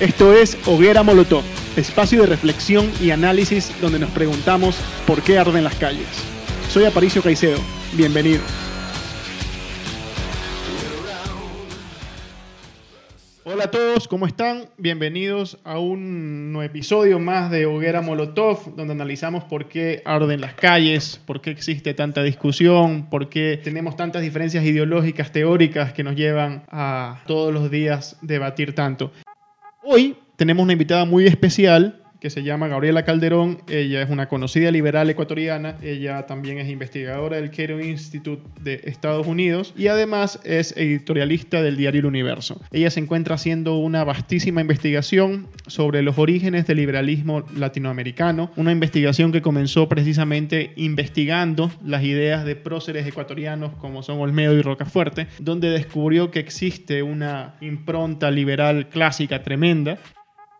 Esto es Hoguera Molotov, espacio de reflexión y análisis donde nos preguntamos por qué arden las calles. Soy Aparicio Caicedo, bienvenido. Hola a todos, ¿cómo están? Bienvenidos a un nuevo episodio más de Hoguera Molotov, donde analizamos por qué arden las calles, por qué existe tanta discusión, por qué tenemos tantas diferencias ideológicas, teóricas que nos llevan a todos los días debatir tanto. Hoy tenemos una invitada muy especial que se llama Gabriela Calderón. Ella es una conocida liberal ecuatoriana. Ella también es investigadora del Cato Institute de Estados Unidos y además es editorialista del diario El Universo. Ella se encuentra haciendo una vastísima investigación sobre los orígenes del liberalismo latinoamericano, una investigación que comenzó precisamente investigando las ideas de próceres ecuatorianos como son Olmedo y Rocafuerte, donde descubrió que existe una impronta liberal clásica tremenda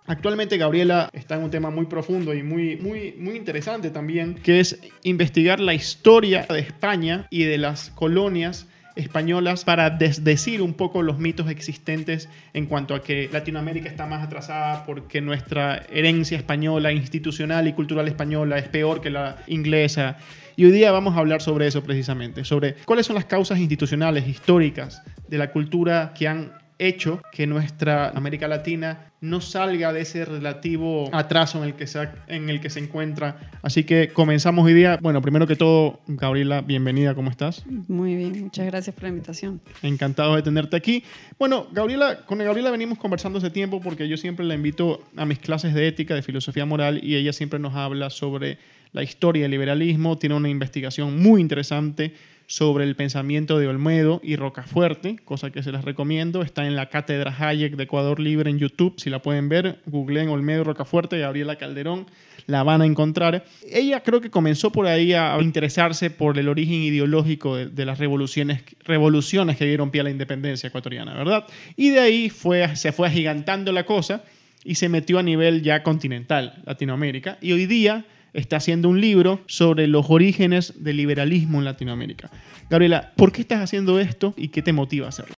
Actualmente Gabriela está en un tema muy profundo y muy, muy, muy interesante también, que es investigar la historia de España y de las colonias españolas para desdecir un poco los mitos existentes en cuanto a que Latinoamérica está más atrasada porque nuestra herencia española, institucional y cultural española es peor que la inglesa. Y hoy día vamos a hablar sobre eso precisamente, sobre cuáles son las causas institucionales, históricas de la cultura que han hecho que nuestra América Latina no salga de ese relativo atraso en el que se, en el que se encuentra. Así que comenzamos hoy día. Bueno, primero que todo, Gabriela, bienvenida, ¿cómo estás? Muy bien, muchas gracias por la invitación. Encantado de tenerte aquí. Bueno, Gabriela, con Gabriela venimos conversando hace tiempo porque yo siempre la invito a mis clases de ética, de filosofía moral, y ella siempre nos habla sobre la historia del liberalismo, tiene una investigación muy interesante sobre el pensamiento de Olmedo y Rocafuerte, cosa que se las recomiendo. Está en la Cátedra Hayek de Ecuador Libre en YouTube, si la pueden ver. Googleen Olmedo y Rocafuerte, Gabriela Calderón, la van a encontrar. Ella creo que comenzó por ahí a interesarse por el origen ideológico de, las revoluciones, revoluciones que dieron pie a la independencia ecuatoriana, ¿verdad? Y de ahí se fue agigantando la cosa y se metió a nivel ya continental, Latinoamérica. Y hoy día está haciendo un libro sobre los orígenes del liberalismo en Latinoamérica. Gabriela, ¿por qué estás haciendo esto y qué te motiva a hacerlo?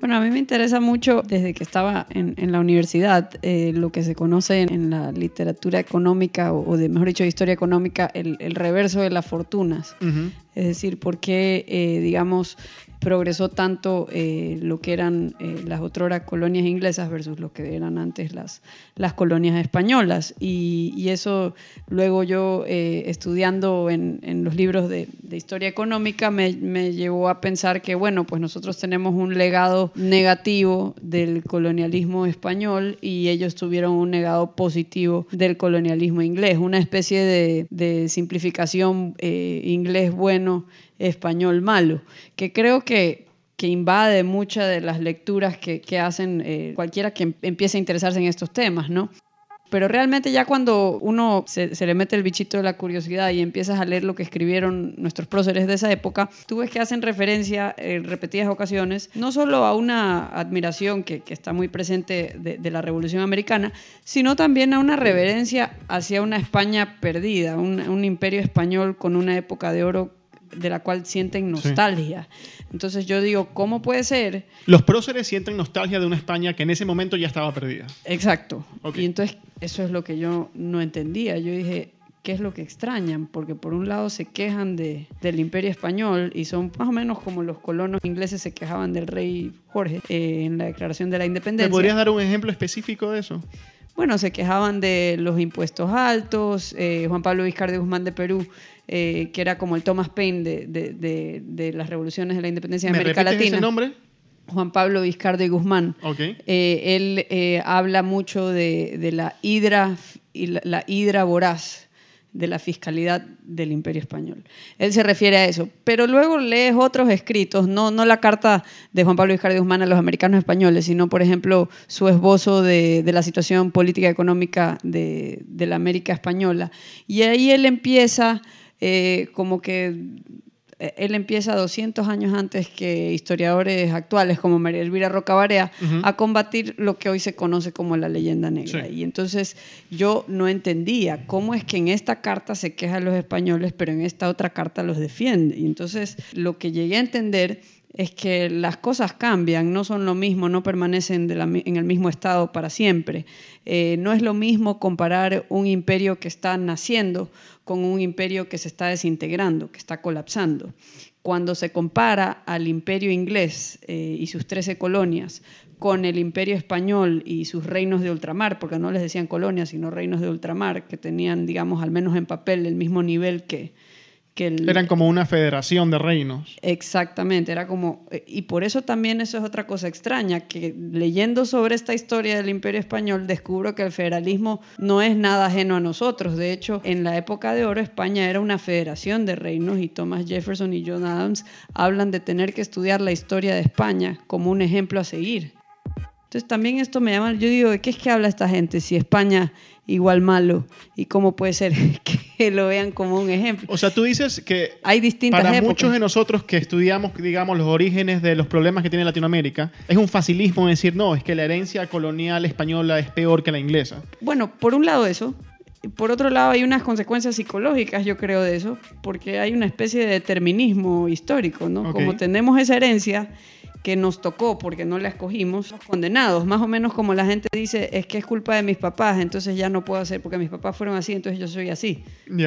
Bueno, a mí me interesa mucho desde que estaba en, la universidad eh, lo que se conoce en, la literatura económica o, de mejor dicho, historia económica, el, reverso de las fortunas. Es decir, por qué, eh, digamos, progresó tanto eh, lo que eran eh, las otroras colonias inglesas versus lo que eran antes las, las colonias españolas. Y, eso luego yo eh, estudiando en, en, los libros de, de historia económica me, me, llevó a pensar que, bueno, pues nosotros tenemos un legado negativo del colonialismo español y ellos tuvieron un legado positivo del colonialismo inglés, una especie de, de simplificación inglés bueno español malo, que creo que, invade muchas de las lecturas que, hacen eh, cualquiera que em, empiece a interesarse en estos temas, ¿no? Pero realmente ya cuando uno se, le mete el bichito de la curiosidad y empiezas a leer lo que escribieron nuestros próceres de esa época, tú ves que hacen referencia en repetidas ocasiones no solo a una admiración que, está muy presente de, la Revolución Americana, sino también a una reverencia hacia una España perdida, un imperio español con una época de oro de la cual sienten nostalgia. Entonces yo digo, ¿cómo puede ser? Los próceres sienten nostalgia de una España que en ese momento ya estaba perdida. Exacto. Y entonces eso es lo que yo no entendía. Yo dije, ¿qué es lo que extrañan? Porque por un lado se quejan de, del imperio español y son más o menos como los colonos ingleses se quejaban del rey Jorge eh, en la declaración de la independencia. ¿Me podrías dar un ejemplo específico de eso? Bueno, se quejaban de los impuestos altos. Eh, Juan Pablo Vizcarra Guzmán de Perú eh, que era como el Thomas Paine de, las revoluciones de la independencia de América Latina. ese nombre? Juan Pablo Vizcardi Guzmán. Eh, él habla mucho de, la hidra, la hidra voraz de la fiscalidad del Imperio Español. Él se refiere a eso, pero luego lees otros escritos, no, no la carta de Juan Pablo Vizcardi Guzmán a los americanos españoles, sino, por ejemplo, su esbozo de, de la situación política y económica de, de la América española. Y ahí él empieza eh, como que él empieza 200 años antes que historiadores actuales como María Elvira Rocabarea a combatir lo que hoy se conoce como la leyenda negra. Y entonces yo no entendía cómo es que en esta carta se quejan los españoles, pero en esta otra carta los defiende. Y entonces lo que llegué a entender es que las cosas cambian, no son lo mismo, no permanecen en el mismo estado para siempre. Eh, no es lo mismo comparar un imperio que está naciendo con un imperio que se está desintegrando, que está colapsando. Cuando se compara al imperio inglés eh, y sus 13 colonias con el imperio español y sus reinos de ultramar, porque no les decían colonias, sino reinos de ultramar, que tenían, digamos, al menos en papel el mismo nivel que, eran como una federación de reinos. Exactamente, era como... Y por eso también eso es otra cosa extraña, que leyendo sobre esta historia del imperio español descubro que el federalismo no es nada ajeno a nosotros. De hecho, en la época de oro España era una federación de reinos y Thomas Jefferson y John Adams hablan de tener que estudiar la historia de España como un ejemplo a seguir. Entonces también esto me llama, yo digo, ¿de qué es que habla esta gente? Si España igual malo y cómo puede ser que lo vean como un ejemplo. O sea, tú dices que hay distintas para muchos de nosotros que estudiamos, digamos, los orígenes de los problemas que tiene Latinoamérica, es un facilismo decir, no, es que la herencia colonial española es peor que la inglesa. Bueno, por un lado eso, por otro lado, hay unas consecuencias psicológicas, yo creo, de eso, porque hay una especie de determinismo histórico, ¿no? Como tenemos esa herencia, que nos tocó porque no la escogimos, condenados, más o menos como la gente dice, es que es culpa de mis papás, entonces ya no puedo hacer porque mis papás fueron así, entonces yo soy así.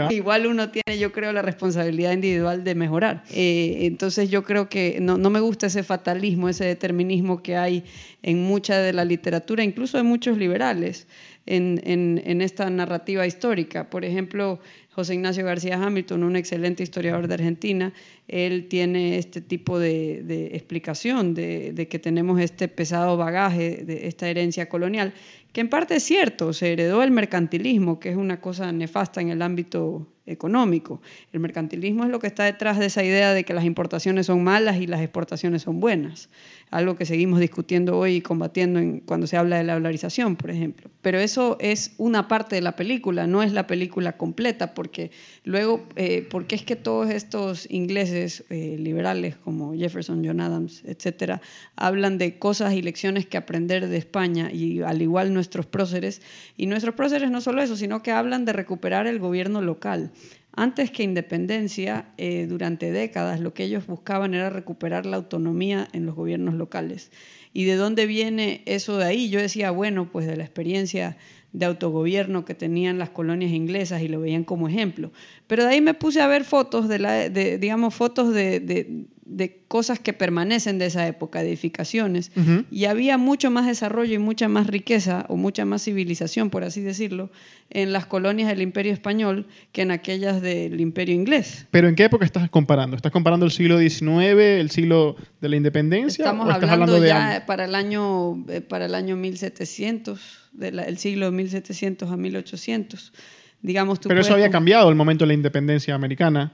Igual uno tiene, yo creo, la responsabilidad individual de mejorar. Eh, entonces yo creo que no, no me gusta ese fatalismo, ese determinismo que hay en mucha de la literatura, incluso en muchos liberales. En, en, en, esta narrativa histórica. Por ejemplo, José Ignacio García Hamilton, un excelente historiador de Argentina, él tiene este tipo de, explicación de, que tenemos este pesado bagaje de esta herencia colonial, que en parte es cierto, se heredó el mercantilismo, que es una cosa nefasta en el ámbito económico. El mercantilismo es lo que está detrás de esa idea de que las importaciones son malas y las exportaciones son buenas algo que seguimos discutiendo hoy y combatiendo en, cuando se habla de la dolarización, por ejemplo. Pero eso es una parte de la película, no es la película completa, porque luego, eh, porque es que todos estos ingleses eh, liberales como Jefferson, John Adams, etcétera, hablan de cosas y lecciones que aprender de España y al igual nuestros próceres, y nuestros próceres no solo eso, sino que hablan de recuperar el gobierno local. Antes que independencia, eh, durante décadas lo que ellos buscaban era recuperar la autonomía en los gobiernos locales. ¿Y de dónde viene eso de ahí? Yo decía, bueno, pues de la experiencia de autogobierno que tenían las colonias inglesas y lo veían como ejemplo. Pero de ahí me puse a ver fotos de, la, digamos, fotos de, de cosas que permanecen de esa época, edificaciones, y había mucho más desarrollo y mucha más riqueza o mucha más civilización, por así decirlo, en las colonias del Imperio Español que en aquellas del Imperio Inglés. ¿Pero en qué época estás comparando? ¿Estás comparando el siglo XIX, el siglo de la independencia? Estamos hablando, ya para el año eh, para el año 1700, del siglo 1700 a 1800. Digamos, Pero eso había cambiado el momento de la independencia americana.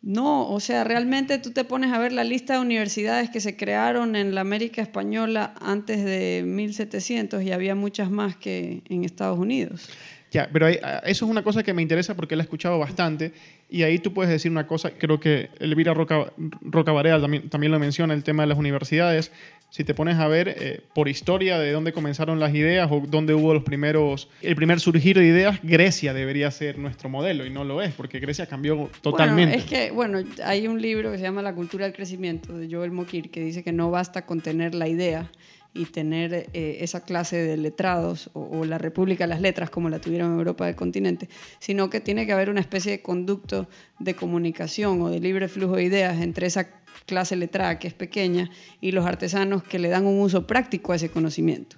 No, o sea, realmente tú te pones a ver la lista de universidades que se crearon en la América Española antes de 1700 y había muchas más que en Estados Unidos. Ya, pero eso es una cosa que me interesa porque la he escuchado bastante y ahí tú puedes decir una cosa, creo que Elvira Roca, Roca Barea también, también lo menciona, el tema de las universidades. Si te pones a ver eh, por historia de dónde comenzaron las ideas o dónde hubo los primeros, el primer surgir de ideas, Grecia debería ser nuestro modelo y no lo es, porque Grecia cambió totalmente. Bueno, es que, bueno, hay un libro que se llama La cultura del crecimiento de Joel Mokir que dice que no basta con tener la idea, y tener eh, esa clase de letrados o, la República de las Letras como la tuvieron en Europa del continente, sino que tiene que haber una especie de conducto de comunicación o de libre flujo de ideas entre esa clase letrada que es pequeña y los artesanos que le dan un uso práctico a ese conocimiento.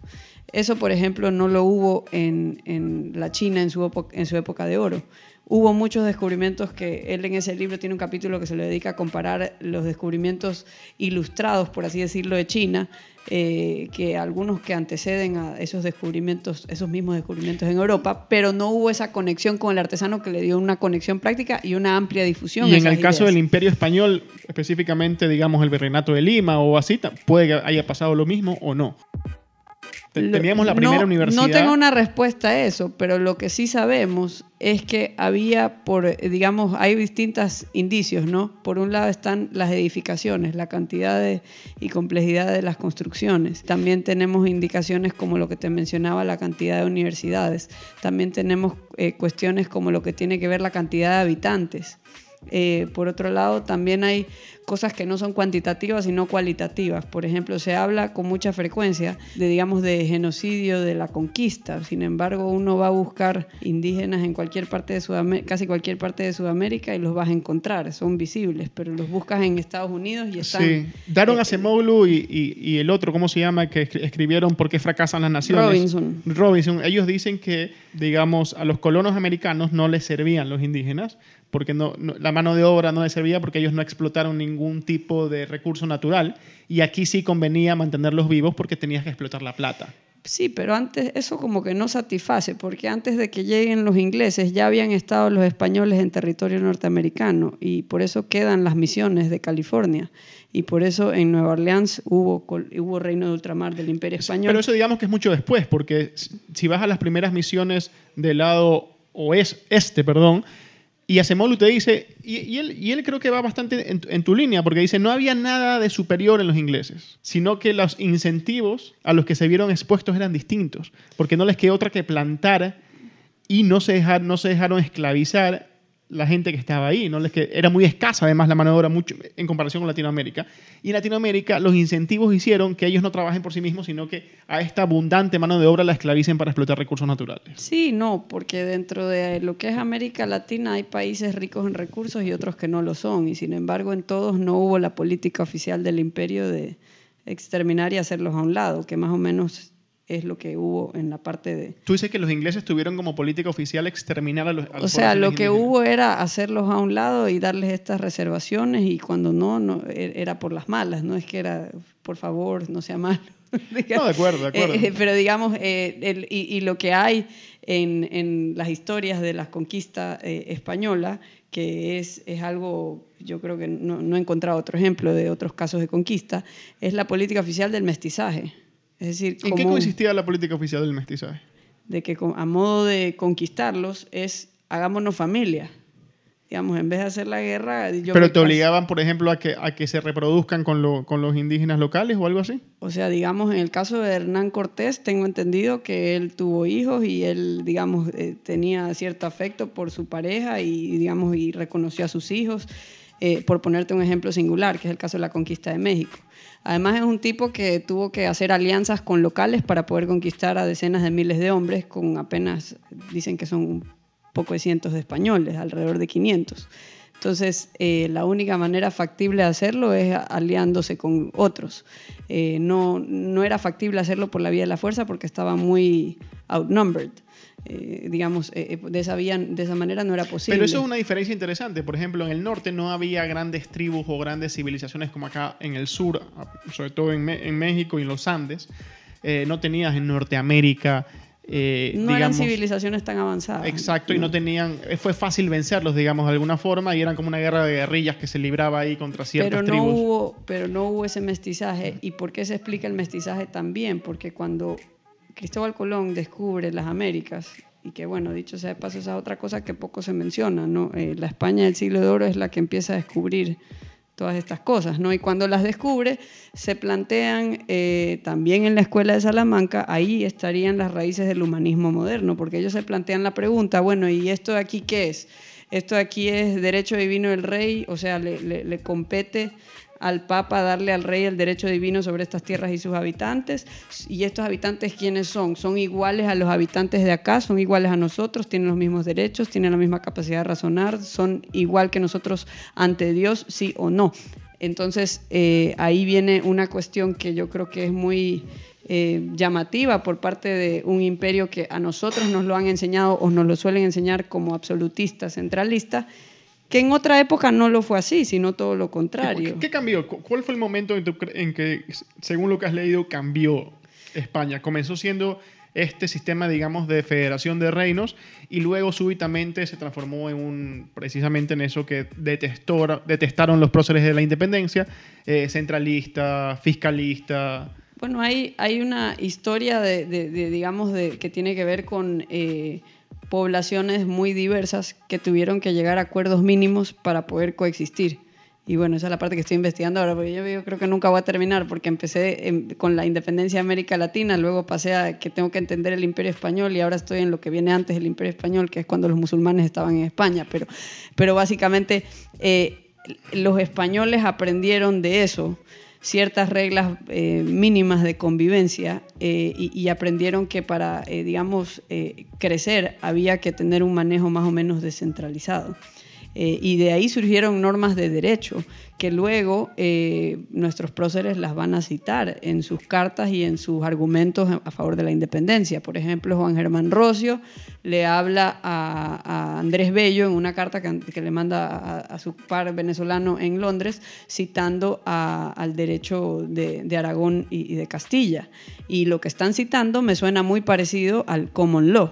Eso, por ejemplo, no lo hubo en, en la China en su, en su época de oro hubo muchos descubrimientos que él en ese libro tiene un capítulo que se le dedica a comparar los descubrimientos ilustrados, por así decirlo, de China, eh, que algunos que anteceden a esos descubrimientos, esos mismos descubrimientos en Europa, pero no hubo esa conexión con el artesano que le dio una conexión práctica y una amplia difusión. Y en el caso del Imperio Español, específicamente, digamos, el Virreinato de Lima o así, puede que haya pasado lo mismo o no. Teníamos la primera universidad. No tengo una respuesta a eso, pero lo que sí sabemos es que había, por, digamos, hay distintos indicios, ¿no? Por un lado están las edificaciones, la cantidad de, y complejidad de las construcciones. También tenemos indicaciones como lo que te mencionaba, la cantidad de universidades. También tenemos eh, cuestiones como lo que tiene que ver la cantidad de habitantes. Eh, por otro lado, también hay cosas que no son cuantitativas, sino cualitativas. Por ejemplo, se habla con mucha frecuencia de, digamos, de genocidio de la conquista. Sin embargo, uno va a buscar indígenas en cualquier parte de Sudamérica, casi cualquier parte de Sudamérica y los vas a encontrar. Son visibles, pero los buscas en Estados Unidos y están... Sí. Daron a Acemoglu y, y, el otro, ¿cómo se llama? Que escribieron ¿Por qué fracasan las naciones? Robinson. Robinson. Ellos dicen que, digamos, a los colonos americanos no les servían los indígenas porque no, la mano de obra no les servía porque ellos no explotaron ningún tipo de recurso natural y aquí sí convenía mantenerlos vivos porque tenías que explotar la plata. Sí, pero antes eso como que no satisface, porque antes de que lleguen los ingleses ya habían estado los españoles en territorio norteamericano y por eso quedan las misiones de California y por eso en Nueva Orleans hubo, hubo reino de ultramar del imperio español. Pero eso digamos que es mucho después, porque si vas a las primeras misiones del lado oeste, este, perdón, y Acemoglu te dice, y, él, creo que va bastante en, tu línea, porque dice, no había nada de superior en los ingleses, sino que los incentivos a los que se vieron expuestos eran distintos, porque no les quedó otra que plantar y no se dejaron esclavizar la gente que estaba ahí, ¿no? era muy escasa además la mano de obra mucho, en comparación con Latinoamérica. Y en Latinoamérica los incentivos hicieron que ellos no trabajen por sí mismos, sino que a esta abundante mano de obra la esclavicen para explotar recursos naturales. Sí, no, porque dentro de lo que es América Latina hay países ricos en recursos y otros que no lo son. Y sin embargo en todos no hubo la política oficial del imperio de exterminar y hacerlos a un lado, que más o menos es lo que hubo en la parte de... Tú dices que los ingleses tuvieron como política oficial exterminar a los... o sea, lo que hubo era hacerlos a un lado y darles estas reservaciones y cuando no, no e, era por las malas, no es que era, por favor, no sea malo. no, de acuerdo, de acuerdo. Eh, pero digamos, eh, y, lo que hay en, en, las historias de la conquista eh, española, que es, es algo, yo creo que no, no he encontrado otro ejemplo de otros casos de conquista, es la política oficial del mestizaje. Es decir, ¿En qué consistía la política oficial del mestizaje? De que a modo de conquistarlos es hagámonos familia. Digamos, en vez de hacer la guerra... ¿Pero te obligaban, por ejemplo, a que, a que se reproduzcan con, lo, con los indígenas locales o algo así? O sea, digamos, en el caso de Hernán Cortés, tengo entendido que él tuvo hijos y él, digamos, eh, tenía cierto afecto por su pareja y, digamos, y reconoció a sus hijos. Eh, por ponerte un ejemplo singular, que es el caso de la conquista de México. Además es un tipo que tuvo que hacer alianzas con locales para poder conquistar a decenas de miles de hombres, con apenas, dicen que son un poco de cientos de españoles, alrededor de 500. Entonces, eh, la única manera factible de hacerlo es aliándose con otros. Eh, no, no era factible hacerlo por la vía de la fuerza porque estaba muy outnumbered. Eh, digamos, eh, eh, de, esa de esa manera no era posible. Pero eso es una diferencia interesante. Por ejemplo, en el norte no había grandes tribus o grandes civilizaciones como acá en el sur, sobre todo en, en México y en los Andes. no tenías en Norteamérica. No eran civilizaciones tan avanzadas. Exacto, y no tenían. Fue fácil vencerlos, digamos, de alguna forma, y eran como una guerra de guerrillas que se libraba ahí contra ciertas pero no Hubo, pero no hubo ese mestizaje. ¿Y por qué se explica el mestizaje también? Porque cuando Cristóbal Colón descubre las Américas, y que bueno, dicho sea de paso, esa es otra cosa que poco se menciona, ¿no? Eh, la España del siglo de oro es la que empieza a descubrir todas estas cosas, ¿no? Y cuando las descubre, se plantean eh, también en la escuela de Salamanca, ahí estarían las raíces del humanismo moderno, porque ellos se plantean la pregunta, bueno, ¿y esto de aquí qué es? Esto de aquí es derecho divino del rey, o sea, le, le compete al Papa darle al rey el derecho divino sobre estas tierras y sus habitantes. ¿Y estos habitantes quiénes son? ¿Son iguales a los habitantes de acá? ¿Son iguales a nosotros? ¿Tienen los mismos derechos? ¿Tienen la misma capacidad de razonar? ¿Son igual que nosotros ante Dios? ¿Sí o no? Entonces, eh, ahí viene una cuestión que yo creo que es muy eh, llamativa por parte de un imperio que a nosotros nos lo han enseñado o nos lo suelen enseñar como absolutista, centralista, que en otra época no lo fue así, sino todo lo contrario. ¿Qué, cambió? ¿Cuál fue el momento en, que, según lo que has leído, cambió España? Comenzó siendo este sistema, digamos, de federación de reinos y luego súbitamente se transformó en un, precisamente en eso que detestó, detestaron los próceres de la independencia, eh, centralista, fiscalista. Bueno, hay, hay una historia de, digamos, de, que tiene que ver con... Eh, poblaciones muy diversas que tuvieron que llegar a acuerdos mínimos para poder coexistir. y bueno, esa es la parte que estoy investigando ahora, porque yo, creo que nunca voy a terminar, porque empecé con la independencia de América Latina, luego pasé a que tengo que entender el imperio español y ahora estoy en lo que viene antes del imperio español, que es cuando los musulmanes estaban en España, pero, pero básicamente eh, los españoles aprendieron de eso ciertas reglas eh, mínimas de convivencia eh, y, aprendieron que para, digamos, crecer había que tener un manejo más o menos descentralizado. Eh, y de ahí surgieron normas de derecho que luego eh, nuestros próceres las van a citar en sus cartas y en sus argumentos a favor de la independencia. Por ejemplo, Juan Germán Rocio le habla a, Andrés Bello en una carta que, le manda a, su par venezolano en Londres, citando al derecho de, Aragón y, de Castilla. Y lo que están citando me suena muy parecido al common law.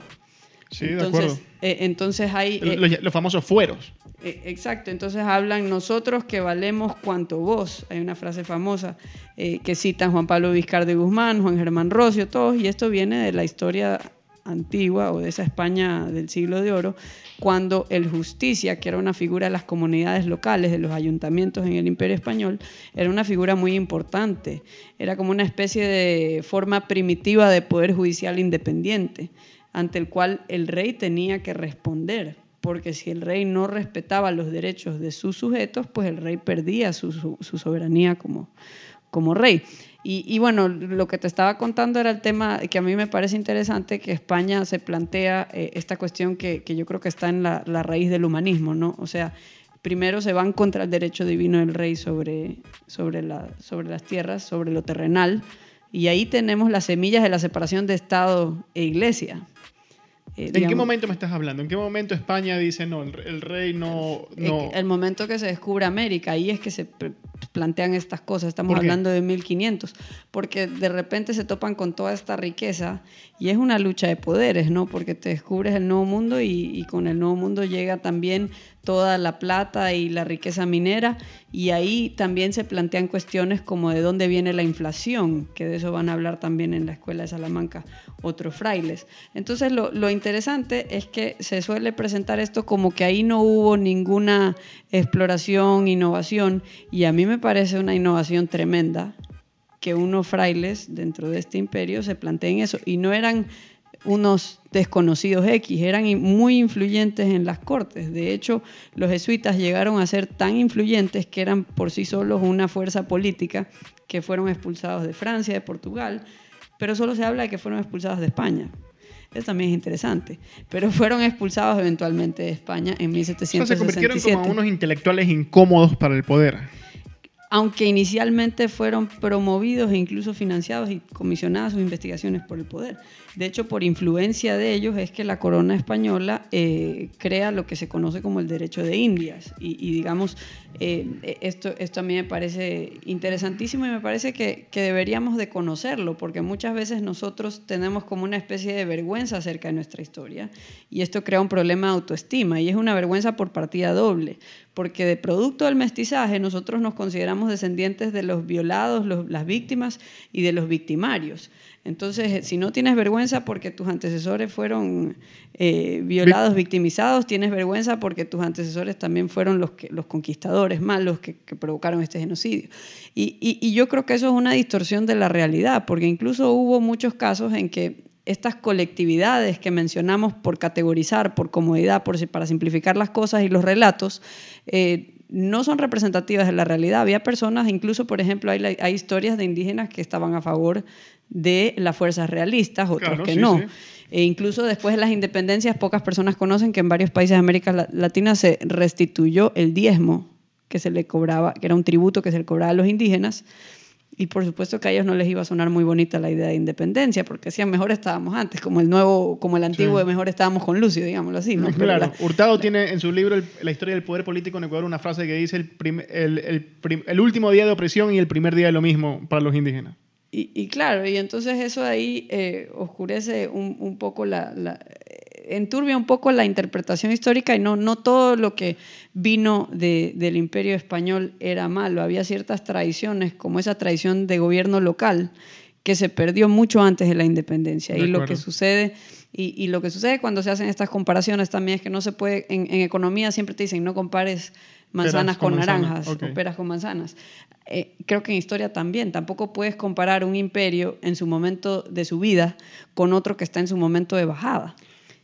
Sí, de acuerdo. Eh, entonces hay... los famosos fueros. Eh, exacto, entonces hablan nosotros que valemos cuanto vos. Hay una frase famosa eh, que citan Juan Pablo Vizcardo y Guzmán, Juan Germán Rocio, todos, y esto viene de la historia antigua o de esa España del siglo de oro, cuando el justicia, que era una figura de las comunidades locales, de los ayuntamientos en el imperio español, era una figura muy importante, era como una especie de forma primitiva de poder judicial independiente, ante el cual el rey tenía que responder porque si el rey no respetaba los derechos de sus sujetos, pues el rey perdía su, soberanía como, rey. Y, bueno, lo que te estaba contando era el tema que a mí me parece interesante, que España se plantea eh, esta cuestión que, yo creo que está en la, raíz del humanismo, ¿no? O sea, primero se van contra el derecho divino del rey sobre las tierras, sobre lo terrenal, y ahí tenemos las semillas de la separación de Estado e Iglesia. Eh, ¿En qué momento me estás hablando? ¿En qué momento España dice no, el, rey no, no... El, momento que se descubre América, ahí es que se plantean estas cosas, estamos hablando de 1500, porque de repente se topan con toda esta riqueza y es una lucha de poderes, ¿no? Porque te descubres el nuevo mundo y, con el nuevo mundo llega también toda la plata y la riqueza minera y ahí también se plantean cuestiones como de dónde viene la inflación, que de eso van a hablar también en la Escuela de Salamanca otros frailes. Entonces lo interesante es que se suele presentar esto como que ahí no hubo ninguna exploración, innovación y a mí me parece una innovación tremenda que unos frailes dentro de este imperio se planteen eso y no eran unos desconocidos X, eran muy influyentes en las cortes. De hecho, los jesuitas llegaron a ser tan influyentes que eran por sí solos una fuerza política que fueron expulsados de Francia, de Portugal, pero solo se habla de que fueron expulsados de España. Eso también es interesante. Pero fueron expulsados eventualmente de España en 1767. O sea, se convirtieron como unos intelectuales incómodos para el poder aunque inicialmente fueron promovidos e incluso financiados y comisionadas sus investigaciones por el poder. De hecho, por influencia de ellos es que la corona española eh, crea lo que se conoce como el derecho de Indias. Y, digamos, eh, esto, esto a mí me parece interesantísimo y me parece que, que, deberíamos de conocerlo, porque muchas veces nosotros tenemos como una especie de vergüenza acerca de nuestra historia y esto crea un problema de autoestima y es una vergüenza por partida doble, porque de producto del mestizaje nosotros nos consideramos descendientes de los violados, las víctimas y de los victimarios. Entonces, eh, si no tienes vergüenza porque tus antecesores fueron eh, violados, victimizados, tienes vergüenza porque tus antecesores también fueron los, que, los conquistadores malos que, que provocaron este genocidio. Y, y yo creo que eso es una distorsión de la realidad, porque incluso hubo muchos casos en que estas colectividades que mencionamos por categorizar, por comodidad, por, para simplificar las cosas y los relatos, eh, no son representativas de la realidad. Había personas, incluso, por ejemplo, hay, hay, historias de indígenas que estaban a favor de las fuerzas realistas, otros que no. E incluso después de las independencias, pocas personas conocen que en varios países de América Latina se restituyó el diezmo que se le cobraba, que era un tributo que se le cobraba a los indígenas, y por supuesto que a ellos no les iba a sonar muy bonita la idea de independencia, porque decían mejor estábamos antes, como el nuevo, como el antiguo de mejor estábamos con Lucio, digámoslo así. ¿no? Claro, Hurtado tiene en su libro La historia del poder político en Ecuador una frase que dice el, el, el, último día de opresión y el primer día de lo mismo para los indígenas. Y, claro, y entonces eso ahí eh, oscurece un, un poco la, enturbia un poco la interpretación histórica y no, no todo lo que vino del imperio español era malo. Había ciertas tradiciones, como esa tradición de gobierno local, que se perdió mucho antes de la independencia. y lo que sucede... Y, lo que sucede cuando se hacen estas comparaciones también es que no se puede, en, en, economía siempre te dicen, no compares manzanas con con, manzana, naranjas o peras con manzanas. Eh, creo que en historia también, tampoco puedes comparar un imperio en su momento de subida con otro que está en su momento de bajada,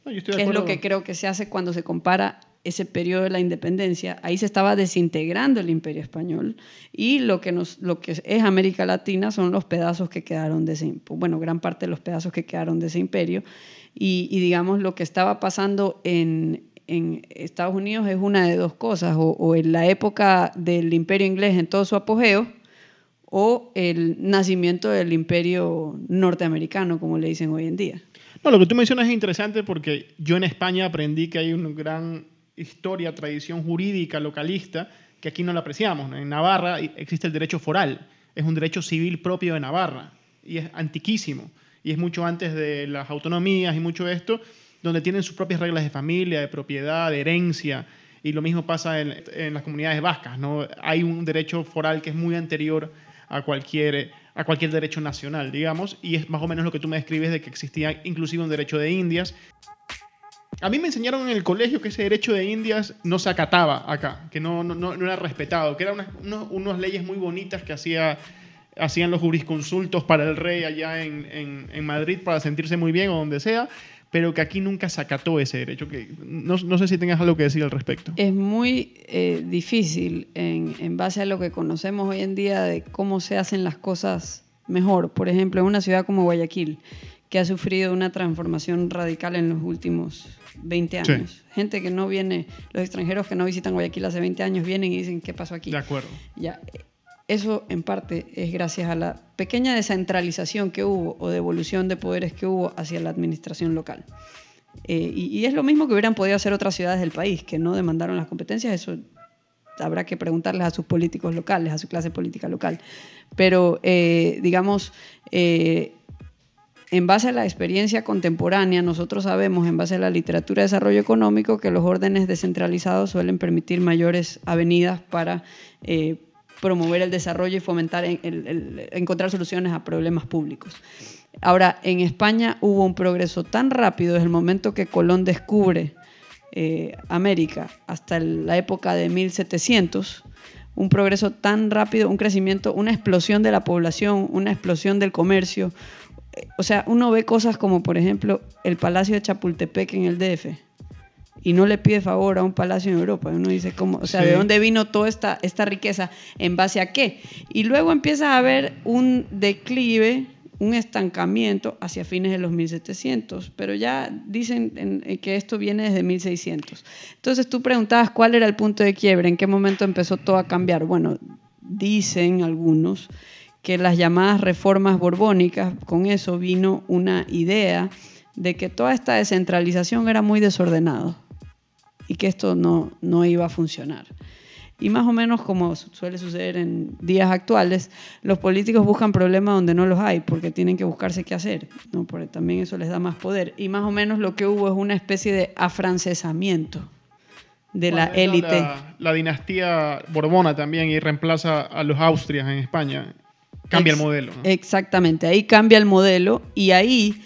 No, yo estoy de que es lo que creo que se hace cuando se compara ese periodo de la independencia. Ahí se estaba desintegrando el imperio español y lo que, nos, lo que es América Latina son los pedazos que quedaron de ese, bueno, gran parte de los pedazos que quedaron de ese imperio. Y, y digamos, lo que estaba pasando en, en Estados Unidos es una de dos cosas, o, o en la época del imperio inglés en todo su apogeo, o el nacimiento del imperio norteamericano, como le dicen hoy en día. No, lo que tú mencionas es interesante porque yo en España aprendí que hay una gran historia, tradición jurídica localista que aquí no la apreciamos. En Navarra existe el derecho foral, es un derecho civil propio de Navarra y es antiquísimo y es mucho antes de las autonomías y mucho de esto, donde tienen sus propias reglas de familia, de propiedad, de herencia. Y lo mismo pasa en, en las comunidades vascas. ¿no? Hay un derecho foral que es muy anterior a cualquier, a cualquier derecho nacional, digamos, y es más o menos lo que tú me describes de que existía inclusive un derecho de Indias. A mí me enseñaron en el colegio que ese derecho de Indias no se acataba acá, que no, no, no era respetado, que eran unas, unos- leyes muy bonitas que hacía, hacían los jurisconsultos para el rey allá en, en- en Madrid para sentirse muy bien o donde sea, pero que aquí nunca se acató ese derecho. Que no, no sé si tengas algo que decir al respecto. Es muy eh, difícil en, en base a lo que conocemos hoy en día de cómo se hacen las cosas mejor. Por ejemplo, en una ciudad como Guayaquil, que ha sufrido una transformación radical en los últimos 20 Sí. años. Gente que no viene, los extranjeros que no visitan Guayaquil hace 20 años vienen y dicen, ¿qué pasó aquí? De acuerdo. Ya, eso en parte es gracias a la pequeña descentralización que hubo o devolución de poderes que hubo hacia la administración local. Eh, y, es lo mismo que hubieran podido hacer otras ciudades del país, que no demandaron las competencias, eso habrá que preguntarles a sus políticos locales, a su clase política local. Pero, eh, digamos, eh, en base a la experiencia contemporánea, nosotros sabemos, en base a la literatura de desarrollo económico, que los órdenes descentralizados suelen permitir mayores avenidas para promover el desarrollo y fomentar, encontrar soluciones a problemas públicos. Ahora, en España hubo un progreso tan rápido desde el momento que Colón descubre eh, América hasta la época de 1700, un progreso tan rápido, un crecimiento, una explosión de la población, una explosión del comercio. Eh, O sea, uno ve cosas como, por ejemplo, el Palacio de Chapultepec en el DF y no le pide favor a un palacio en Europa. Uno dice, ¿cómo? O sea, Sí. ¿de dónde vino toda esta, esta riqueza? ¿En base a qué? Y luego empieza a haber un declive, un estancamiento hacia fines de los 1700, pero ya dicen en- en que esto viene desde 1600. Entonces tú preguntabas cuál era el punto de quiebre, en qué momento empezó todo a cambiar. Bueno, dicen algunos que las llamadas reformas borbónicas, con eso vino una idea de que toda esta descentralización era muy desordenado y que esto no, no iba a funcionar. Y más o menos como su- suele suceder en días actuales, los políticos buscan problemas donde no los hay, porque tienen que buscarse qué hacer, ¿no? porque también eso les da más poder. Y más o menos lo que hubo es una especie de afrancesamiento de la Bueno, élite. La, la dinastía Borbona también y reemplaza a los Austrias en España. Cambia Ex- el modelo. ¿no? Exactamente, ahí cambia el modelo y ahí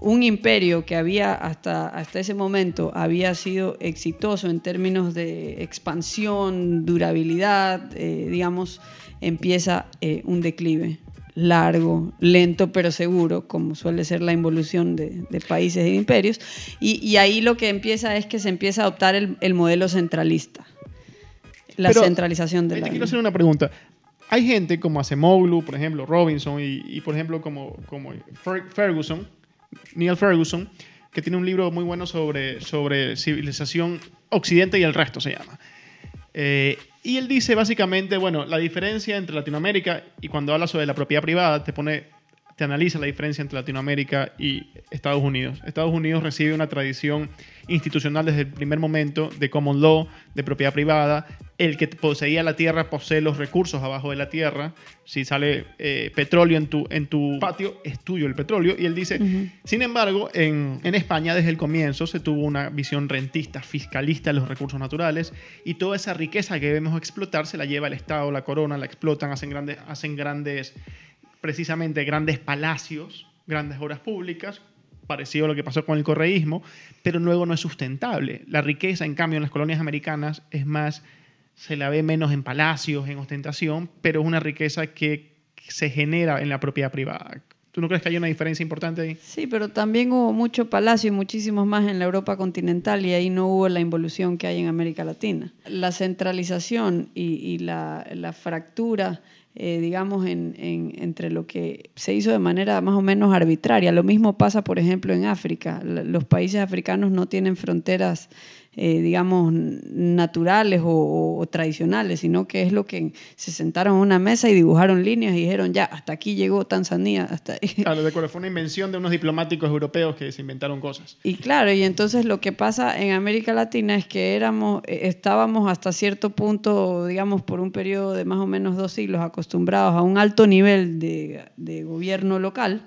un imperio que había hasta, hasta ese momento había sido exitoso en términos de expansión, durabilidad, eh, digamos, empieza eh, un declive largo, lento pero seguro, como suele ser la involución de, de países y de imperios. Y, y ahí lo que empieza es que se empieza a adoptar el, el modelo centralista, la Pero, centralización de la te quiero hacer una pregunta. Hay gente como Acemoglu, por ejemplo, Robinson y, y, por ejemplo como, como Fer- Ferguson, Neil Ferguson, que tiene un libro muy bueno sobre, sobre civilización occidente y el resto se llama. Eh, y él dice básicamente, bueno, la diferencia entre Latinoamérica y cuando habla sobre la propiedad privada te pone, te analiza la diferencia entre Latinoamérica y Estados Unidos. Estados Unidos recibe una tradición institucional desde el primer momento de common law, de propiedad privada. El que poseía la tierra posee los recursos abajo de la tierra. Si sale eh, petróleo en tu, en tu patio, es tuyo el petróleo. Y él dice, sin embargo, en, en España desde el comienzo se tuvo una visión rentista, fiscalista de los recursos naturales y toda esa riqueza que debemos explotar se la lleva el Estado, la corona, la explotan, hacen grandes, hacen grandes precisamente grandes palacios, grandes obras públicas, parecido a lo que pasó con el correísmo, pero luego no es sustentable. La riqueza, en cambio, en las colonias americanas es más se la ve menos en palacios, en ostentación, pero es una riqueza que se genera en la propiedad privada. ¿Tú no crees que hay una diferencia importante ahí? Sí, pero también hubo mucho palacio y muchísimos más en la Europa continental y ahí no hubo la involución que hay en América Latina. La centralización y, la, fractura, eh, digamos, entre lo que se hizo de manera más o menos arbitraria. Lo mismo pasa, por ejemplo, en África. Los países africanos no tienen fronteras eh, digamos, naturales o, tradicionales, sino que es lo que se sentaron en una mesa y dibujaron líneas y dijeron, ya, hasta aquí llegó Tanzania. Hasta ahí. Claro, de acuerdo, fue una invención de unos diplomáticos europeos que se inventaron cosas. Y claro, y entonces lo que pasa en América Latina es que éramos, eh, estábamos hasta cierto punto, digamos, por un periodo de más o menos dos siglos acostumbrados a un alto nivel de, de gobierno local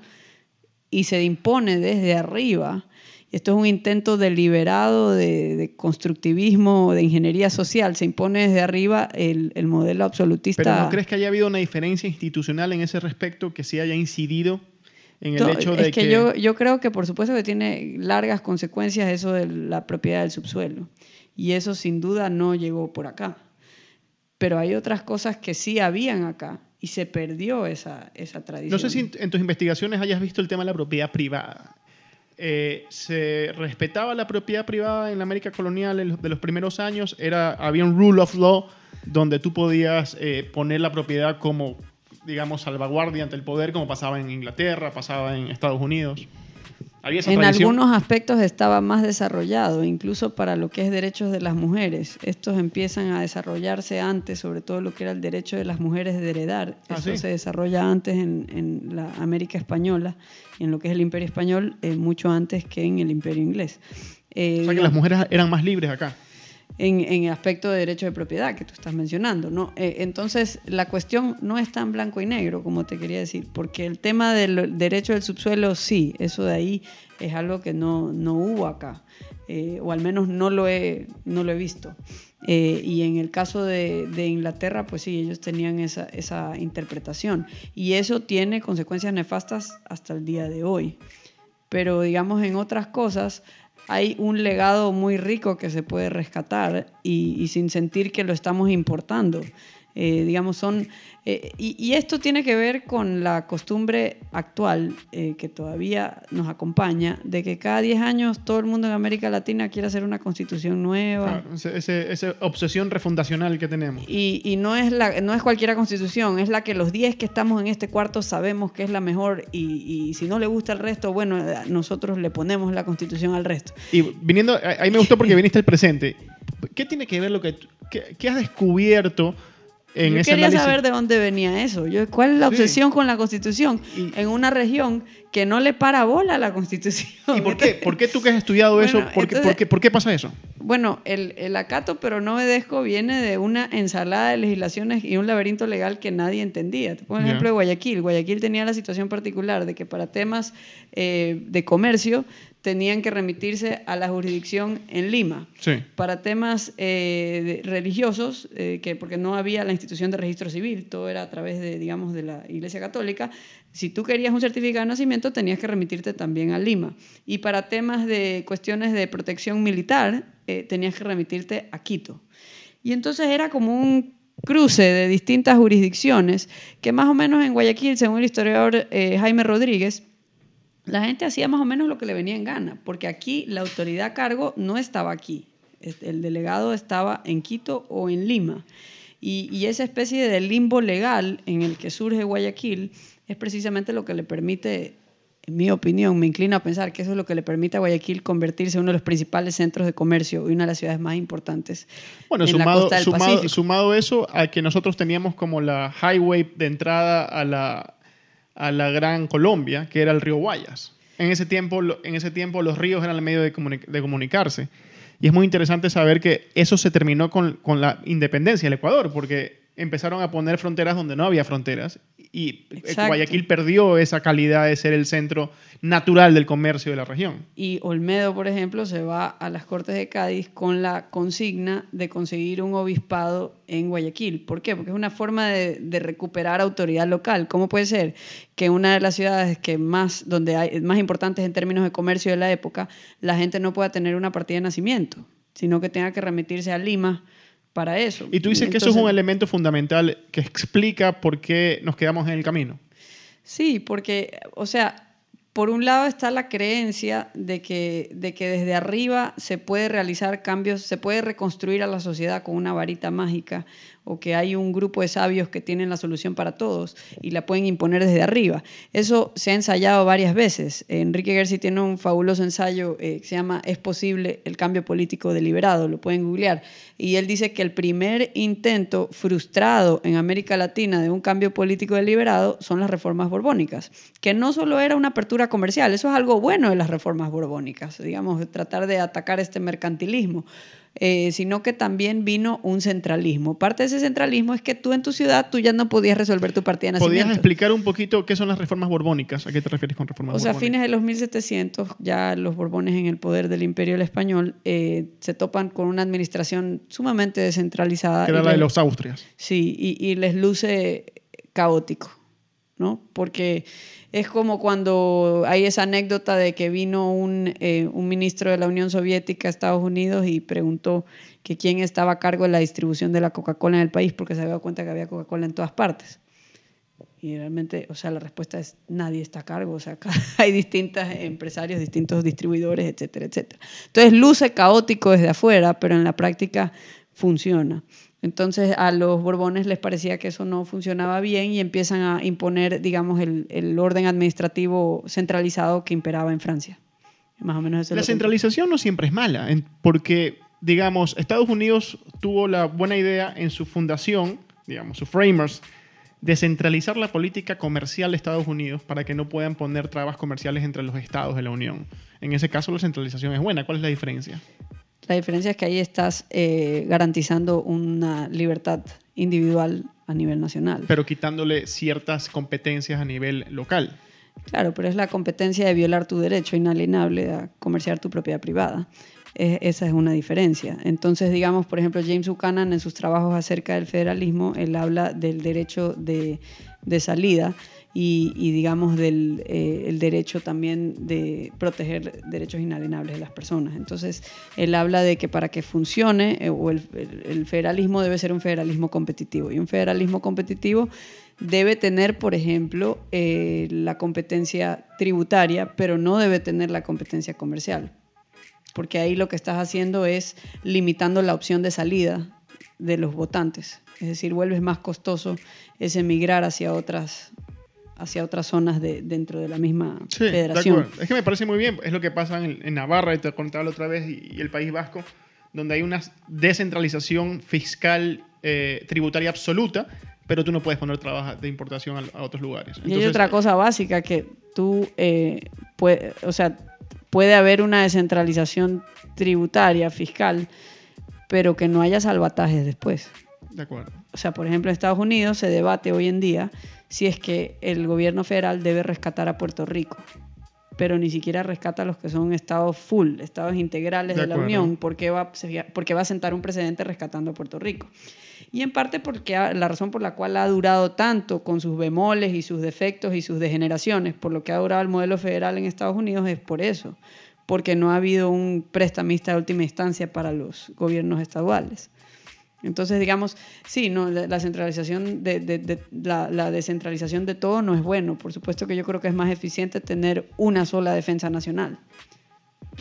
y se impone desde arriba esto es un intento deliberado de, constructivismo, de ingeniería social. Se impone desde arriba el, modelo absolutista. ¿Pero no crees que haya habido una diferencia institucional en ese respecto que sí haya incidido en el hecho de es que, Yo, yo creo que por supuesto que tiene largas consecuencias eso de la propiedad del subsuelo. Y eso sin duda no llegó por acá. Pero hay otras cosas que sí habían acá y se perdió esa, esa tradición. No sé si en tus investigaciones hayas visto el tema de la propiedad privada. Eh, se respetaba la propiedad privada en la América colonial de los primeros años. Era, había un rule of law donde tú podías eh, poner la propiedad como, digamos, salvaguardia ante el poder, como pasaba en Inglaterra, pasaba en Estados Unidos en algunos aspectos estaba más desarrollado, incluso para lo que es derechos de las mujeres. Estos empiezan a desarrollarse antes, sobre todo lo que era el derecho de las mujeres de heredar. Ah, Eso se desarrolla antes en, la América española, en lo que es el Imperio español, eh, mucho antes que en el Imperio inglés. o sea que las mujeres eran más libres acá en, el aspecto de derecho de propiedad que tú estás mencionando. ¿no? Eh, entonces, la cuestión no es tan blanco y negro, como te quería decir, porque el tema del derecho del subsuelo, sí, eso de ahí es algo que no, no hubo acá, eh, o al menos no lo he, no lo he visto. Eh, y en el caso de, de, Inglaterra, pues sí, ellos tenían esa, esa interpretación. Y eso tiene consecuencias nefastas hasta el día de hoy. Pero digamos, en otras cosas, hay un legado muy rico que se puede rescatar y, sin sentir que lo estamos importando. Eh, digamos, son eh, y, esto tiene que ver con la costumbre actual eh, que todavía nos acompaña, de que cada 10 años todo el mundo en América Latina quiere hacer una constitución nueva. esa obsesión refundacional que tenemos. Y, no, es la, no es cualquier constitución, es la que los 10 que estamos en este cuarto sabemos que es la mejor y, si no le gusta el resto, bueno, nosotros le ponemos la constitución al resto. Y viniendo, ahí me gustó porque viniste al presente. ¿Qué tiene que ver lo que, qué has descubierto? Yo quería saber de dónde venía eso. Yo, ¿Cuál es la obsesión con la Constitución en una región que no le para bola a la Constitución? ¿Y por qué? ¿Por qué tú que has estudiado eso? ¿por, qué, pasa eso? Bueno, el, el, acato pero no obedezco viene de una ensalada de legislaciones y un laberinto legal que nadie entendía. Te pongo el ejemplo de Guayaquil. Guayaquil tenía la situación particular de que para temas eh, de comercio tenían que remitirse a la jurisdicción en Lima. Para temas eh, religiosos, eh, que, porque no había la institución de registro civil, todo era a través de, digamos, de la Iglesia Católica. Si tú querías un certificado de nacimiento, tenías que remitirte también a Lima. Y para temas de cuestiones de protección militar, eh, tenías que remitirte a Quito. Y entonces era como un cruce de distintas jurisdicciones que más o menos en Guayaquil, según el historiador Jaime Rodríguez, la gente hacía más o menos lo que le venía en gana, porque aquí la autoridad a cargo no estaba aquí. El delegado estaba en Quito o en Lima. Y, esa especie de limbo legal en el que surge Guayaquil es precisamente lo que le permite, en mi opinión, me inclino a pensar que eso es lo que le permite a Guayaquil convertirse en uno de los principales centros de comercio y una de las ciudades más importantes. Bueno, en sumado, la costa del sumado, sumado eso a que nosotros teníamos como la highway de entrada a la, a la Gran Colombia, que era el río Guayas. En ese tiempo, en ese tiempo los ríos eran el medio de, comunicarse. Y es muy interesante saber que eso se terminó con, con la independencia del Ecuador, porque empezaron a poner fronteras donde no había fronteras y Guayaquil perdió esa calidad de ser el centro natural del comercio de la región. Y Olmedo, por ejemplo, se va a las Cortes de Cádiz con la consigna de conseguir un obispado en Guayaquil. ¿Por qué? Porque es una forma de, recuperar autoridad local. ¿Cómo puede ser que una de las ciudades que más, donde hay, más importantes en términos de comercio de la época, la gente no pueda tener una partida de nacimiento, sino que tenga que remitirse a Lima? Para eso. Y tú dices que eso es un elemento fundamental que explica por qué nos quedamos en el camino. Sí, porque, o sea, por un lado está la creencia de que, de que desde arriba se puede realizar cambios, se puede reconstruir a la sociedad con una varita mágica o que hay un grupo de sabios que tienen la solución para todos y la pueden imponer desde arriba. Eso se ha ensayado varias veces. Enrique Gersi tiene un fabuloso ensayo eh, que se llama Es posible el cambio político deliberado, lo pueden googlear. Y él dice que el primer intento frustrado en América Latina de un cambio político deliberado son las reformas borbónicas, que no solo era una apertura comercial, eso es algo bueno de las reformas borbónicas, digamos, tratar de atacar este mercantilismo eh, sino que también vino un centralismo. Parte de ese centralismo es que tú en tu ciudad tú ya no podías resolver tu partida de nacimiento. ¿Podrías explicar un poquito qué son las reformas borbónicas? ¿A qué te refieres con reformas borbónicas? O sea, a fines de los 1700, ya los borbones en el poder del imperio del español eh, se topan con una administración sumamente descentralizada. Que era la de los Austrias. Sí, y, y les luce caótico, ¿no? Porque es como cuando hay esa anécdota de que vino un, eh, un, ministro de la Unión Soviética a Estados Unidos y preguntó que quién estaba a cargo de la distribución de la Coca-Cola en el país porque se había dado cuenta que había Coca-Cola en todas partes. Y realmente, o sea, la respuesta es nadie está a cargo, o sea, hay distintos empresarios, distintos distribuidores, etcétera, etcétera. Entonces luce caótico desde afuera, pero en la práctica funciona. Entonces a los Borbones les parecía que eso no funcionaba bien y empiezan a imponer, digamos, el, orden administrativo centralizado que imperaba en Francia. Más o menos La centralización no siempre es mala, porque, digamos, Estados Unidos tuvo la buena idea en su fundación, digamos, sus framers, de centralizar la política comercial de Estados Unidos para que no puedan poner trabas comerciales entre los estados de la Unión. En ese caso, la centralización es buena. ¿Cuál es la diferencia? La diferencia es que ahí estás eh, garantizando una libertad individual a nivel nacional. Pero quitándole ciertas competencias a nivel local. Claro, pero es la competencia de violar tu derecho inalienable a comerciar tu propiedad privada. esa es una diferencia. Entonces, digamos, por ejemplo, James Buchanan en sus trabajos acerca del federalismo, él habla del derecho de, de salida y, digamos, del eh, el derecho también de proteger derechos inalienables de las personas. Entonces, él habla de que para que funcione, eh, o el, federalismo debe ser un federalismo competitivo. Y un federalismo competitivo debe tener, por ejemplo, eh, la competencia tributaria, pero no debe tener la competencia comercial. Porque ahí lo que estás haciendo es limitando la opción de salida de los votantes. Es decir, vuelves más costoso ese emigrar hacia otras hacia otras zonas de, dentro de la misma sí, federación. es que me parece muy bien, es lo que pasa en, Navarra, y te contaba la otra vez, y, el País Vasco, donde hay una descentralización fiscal eh, tributaria absoluta, pero tú no puedes poner trabajo de importación a, otros lugares. y hay otra cosa básica que tú, eh, puede, o sea, puede haber una descentralización tributaria, fiscal, pero que no haya salvatajes después. De acuerdo. O sea, por ejemplo, en Estados Unidos se debate hoy en día si es que el gobierno federal debe rescatar a Puerto Rico, pero ni siquiera rescata a los que son estados full, estados integrales de, la Unión, porque va, porque va a sentar un precedente rescatando a Puerto Rico. Y en parte porque la razón por la cual ha durado tanto con sus bemoles y sus defectos y sus degeneraciones, por lo que ha durado el modelo federal en Estados Unidos, es por eso, porque no ha habido un prestamista de última instancia para los gobiernos estaduales. Entonces, digamos, sí, no, la, centralización la, descentralización de todo no es bueno. Por supuesto que yo creo que es más eficiente tener una sola defensa nacional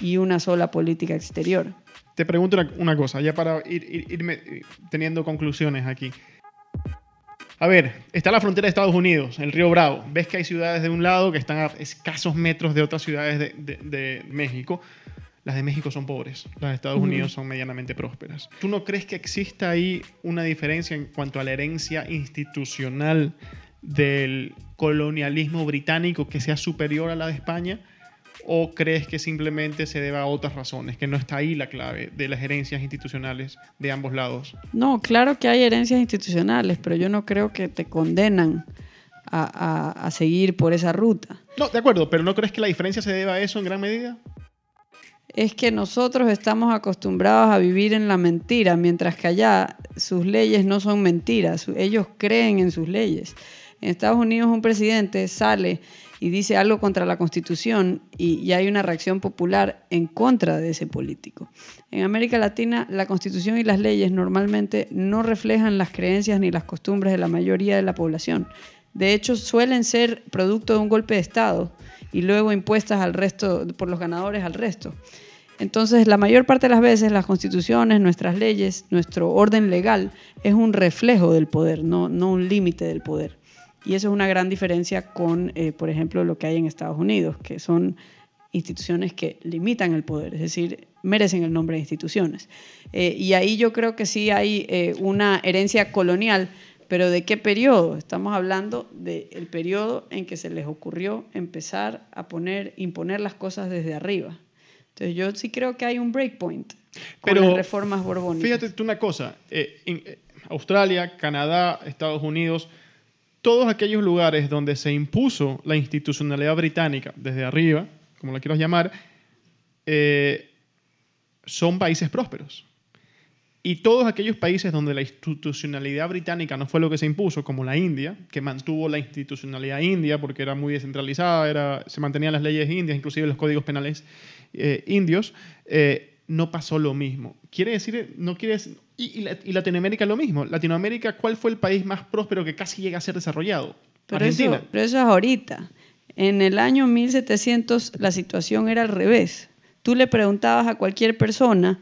y una sola política exterior. Te pregunto una, cosa, ya para ir, irme teniendo conclusiones aquí. A ver, está la frontera de Estados Unidos, el río Bravo. Ves que hay ciudades de un lado que están a escasos metros de otras ciudades de México las de México son pobres, las de Estados Unidos son medianamente prósperas. ¿Tú no crees que exista ahí una diferencia en cuanto a la herencia institucional del colonialismo británico que sea superior a la de España? ¿O crees que simplemente se deba a otras razones, que no está ahí la clave de las herencias institucionales de ambos lados? No, claro que hay herencias institucionales, pero yo no creo que te condenan a, a seguir por esa ruta. No, de acuerdo, pero ¿no crees que la diferencia se deba a eso en gran medida? Es que nosotros estamos acostumbrados a vivir en la mentira, mientras que allá sus leyes no son mentiras, ellos creen en sus leyes. En Estados Unidos un presidente sale y dice algo contra la constitución y, y, hay una reacción popular en contra de ese político. En América Latina la constitución y las leyes normalmente no reflejan las creencias ni las costumbres de la mayoría de la población. De hecho, suelen ser producto de un golpe de Estado y luego impuestas al resto, por los ganadores al resto. Entonces, la mayor parte de las veces las constituciones, nuestras leyes, nuestro orden legal es un reflejo del poder, no, un límite del poder. Y eso es una gran diferencia con, eh, por ejemplo, lo que hay en Estados Unidos, que son instituciones que limitan el poder, es decir, merecen el nombre de instituciones. Eh, y ahí yo creo que sí hay eh, una herencia colonial, pero ¿de qué periodo? Estamos hablando del periodo en que se les ocurrió empezar a poner, imponer las cosas desde arriba. Entonces yo sí creo que hay un breakpoint con Pero, las reformas borbónicas. Fíjate tú una cosa, eh, en, eh, Australia, Canadá, Estados Unidos, todos aquellos lugares donde se impuso la institucionalidad británica desde arriba, como la quieras llamar, eh, son países prósperos. Y todos aquellos países donde la institucionalidad británica no fue lo que se impuso, como la India, que mantuvo la institucionalidad india porque era muy descentralizada, era, se mantenían las leyes indias, inclusive los códigos penales eh, indios, eh, no pasó lo mismo. Quiere decir, no quiere y, y, y, Latinoamérica lo mismo. Latinoamérica, ¿cuál fue el país más próspero que casi llega a ser desarrollado? Pero Argentina. Eso, pero eso es ahorita. En el año 1700 la situación era al revés. Tú le preguntabas a cualquier persona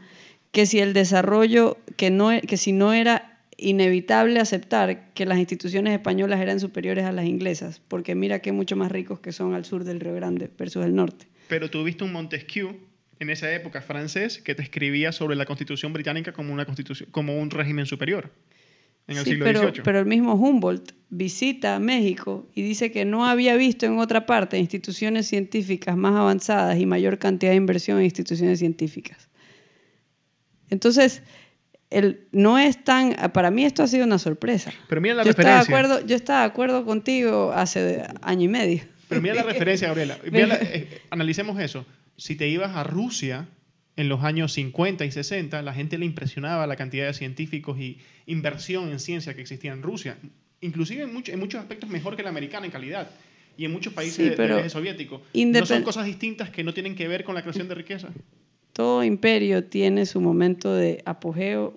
que si el desarrollo, que, no, que si no era inevitable aceptar que las instituciones españolas eran superiores a las inglesas, porque mira qué mucho más ricos que son al sur del Río Grande versus el norte. Pero tuviste un Montesquieu en esa época francés que te escribía sobre la constitución británica como, una constitución, como un régimen superior en el sí, siglo pero, XVIII. pero el mismo Humboldt visita México y dice que no había visto en otra parte instituciones científicas más avanzadas y mayor cantidad de inversión en instituciones científicas. Entonces, el, no es tan, para mí esto ha sido una sorpresa. Pero mira la yo referencia. Estaba de acuerdo, yo estaba de acuerdo contigo hace año y medio. Pero mira la referencia, Gabriela. Mira la, eh, analicemos eso. Si te ibas a Rusia en los años 50 y 60, la gente le impresionaba la cantidad de científicos y inversión en ciencia que existía en Rusia. Inclusive en, mucho, en muchos aspectos mejor que la americana en calidad. Y en muchos países Sí, pero del eje soviético. ¿No son cosas distintas que no tienen que ver con la creación de riqueza? Todo imperio tiene su momento de apogeo,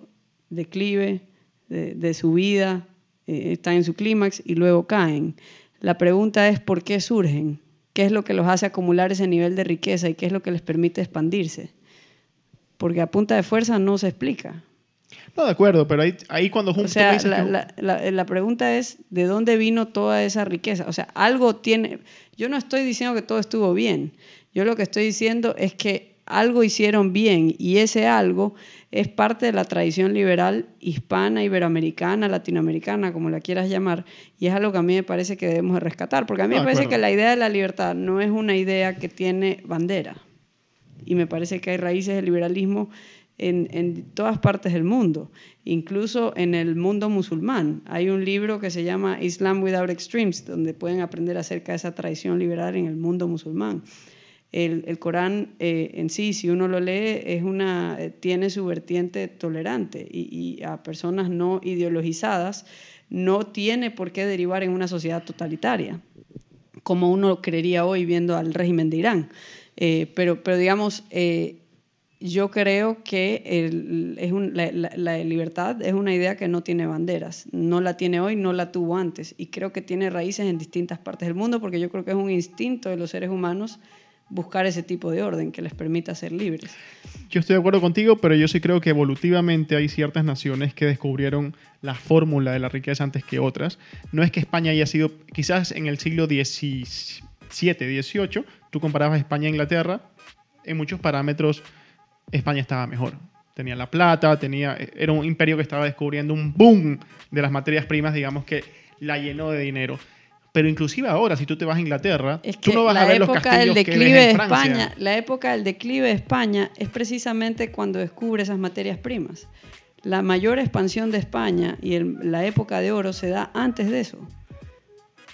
declive, de, de subida, eh, están en su clímax y luego caen. La pregunta es por qué surgen, qué es lo que los hace acumular ese nivel de riqueza y qué es lo que les permite expandirse. Porque a punta de fuerza no se explica. No, de acuerdo, pero ahí, ahí cuando O juntas sea, dices la, que- la- la- la pregunta es, ¿de dónde vino toda esa riqueza? O sea, algo tiene... Yo no estoy diciendo que todo estuvo bien. Yo lo que estoy diciendo es que algo hicieron bien y ese algo es parte de la tradición liberal hispana, iberoamericana, latinoamericana, como la quieras llamar, y es algo que a mí me parece que debemos de rescatar, porque a mí me de parece que la idea de la libertad no es una idea que tiene bandera, y me parece que hay raíces del liberalismo en, en todas partes del mundo, incluso en el mundo musulmán. Hay un libro que se llama Islam Without Extremes, donde pueden aprender acerca de esa tradición liberal en el mundo musulmán. El, el Corán eh, en sí, si uno lo lee, es una, tiene su vertiente tolerante y, y a personas no ideologizadas no tiene por qué derivar en una sociedad totalitaria, como uno creería hoy viendo al régimen de Irán. Eh, pero, pero digamos, eh, yo creo que el- es un- la, la- la libertad es una idea que no tiene banderas. No la tiene hoy, no la tuvo antes. Y creo que tiene raíces en distintas partes del mundo porque yo creo que es un instinto de los seres humanos buscar ese tipo de orden que les permita ser libres. Yo estoy de acuerdo contigo, pero yo sí creo que evolutivamente hay ciertas naciones que descubrieron la fórmula de la riqueza antes que otras. No es que España haya sido, quizás en el siglo XVII, XVIII, tú comparabas España e Inglaterra, en muchos parámetros España estaba mejor. Tenía la plata, tenía, era un imperio que estaba descubriendo un boom de las materias primas, digamos que la llenó de dinero. Pero inclusive ahora, si tú te vas a Inglaterra, Es que tú no vas a ver los época del castillos que ves declive de en Francia. España, la época del declive de España es precisamente cuando descubre esas materias primas. La mayor expansión de España y el- la época de oro se da antes de eso.